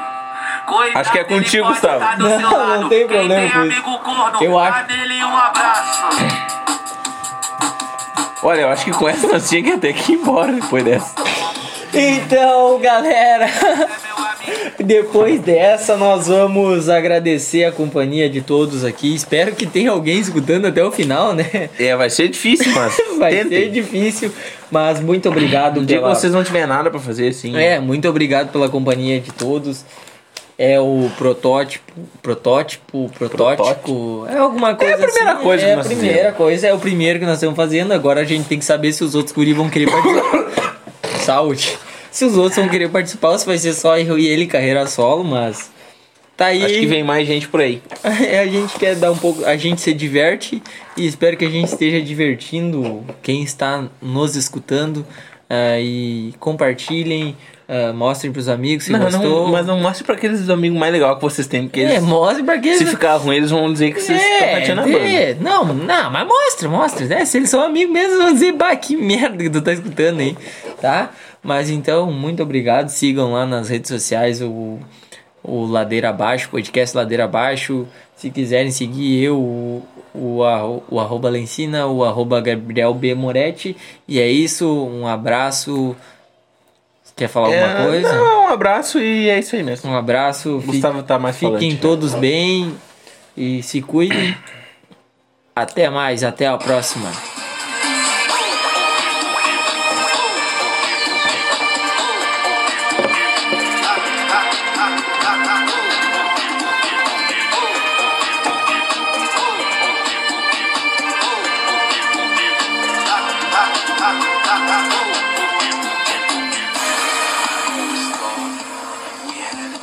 Cuidado, Acho que é ele contigo, pode Gustavo. tá do Não, seu não lado. tem Quem problema tem com isso. corno, Eu acho- Olha, eu acho que com essa nós tinha que até que ir embora depois dessa. Então, galera, depois dessa nós vamos agradecer a companhia de todos aqui. Espero que tenha alguém escutando até o final, né? É, vai ser difícil, mas Vai tentem. ser difícil, mas muito obrigado Um dia que pela... vocês não tiverem nada pra fazer assim. É, muito obrigado pela companhia de todos. É o protótipo, protótipo, protótipo, é alguma coisa a primeira assim. coisa é que a nós primeira fizemos. coisa, é o primeiro que nós estamos fazendo. Agora a gente tem que saber se os outros guri vão querer participar. Saúde. Se os outros vão querer participar, se vai ser só eu e ele carreira solo, mas tá aí. Acho que vem mais gente por aí. a gente quer dar um pouco, a gente se diverte e espero que a gente esteja divertindo quem está nos escutando ah, e compartilhem, ah, mostrem pros amigos se Não, gostou. não, mas não mostre pra aqueles amigos mais legais que vocês têm, porque eles, É, mostre pra quem se ficar ruim, eles vão dizer que vocês estão pateando a banda. é, não, não, mas mostra, mostra, né? Se eles são amigos mesmo, vão dizer, bah, que merda que tu tá escutando aí, tá? Mas então, muito obrigado, sigam lá nas redes sociais o, o Ladeira Abaixo, podcast Ladeira Abaixo, se quiserem seguir eu, o, o, arro- o arroba Lencina, o arroba Gabriel B. Moretti, e é isso, um abraço, quer falar alguma É, coisa? Não, um abraço e é isso aí mesmo. Um abraço, Gustavo tá mais Fiquem falante. todos bem e se cuidem. Até mais, até a próxima.